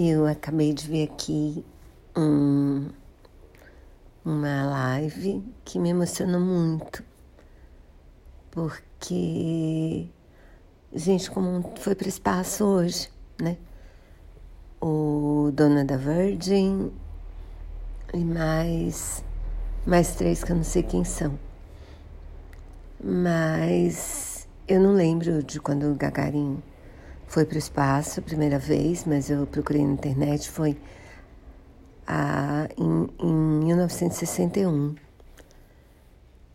Eu acabei de ver aqui um, uma live que me emocionou muito, porque, gente, como foi para o espaço hoje, né? O dono da Virgin e mais, mais três que eu não sei quem são. Mas eu não lembro de quando o Gagarin foi para o espaço a primeira vez, mas eu procurei na internet, foi a, em, em 1961.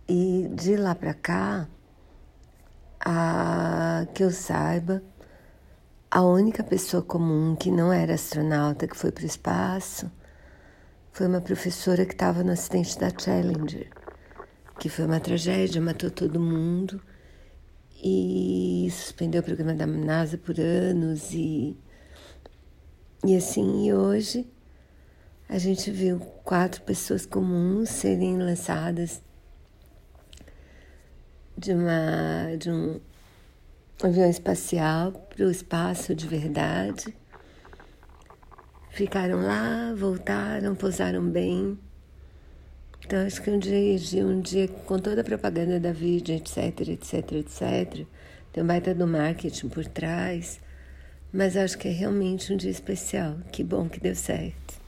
E de lá para cá, a, que eu saiba, a única pessoa comum que não era astronauta que foi para o espaço foi uma professora que estava no acidente da Challenger, que foi uma tragédia, matou todo mundo e suspendeu o programa da NASA por anos e e assim e hoje a gente viu quatro pessoas comuns serem lançadas de uma de um avião espacial para o espaço de verdade. Ficaram lá, voltaram, pousaram bem. Então, acho que um dia, um dia com toda a propaganda da vídeo, etc, etc, etc, tem um baita do marketing por trás, mas acho que é realmente um dia especial. Que bom que deu certo.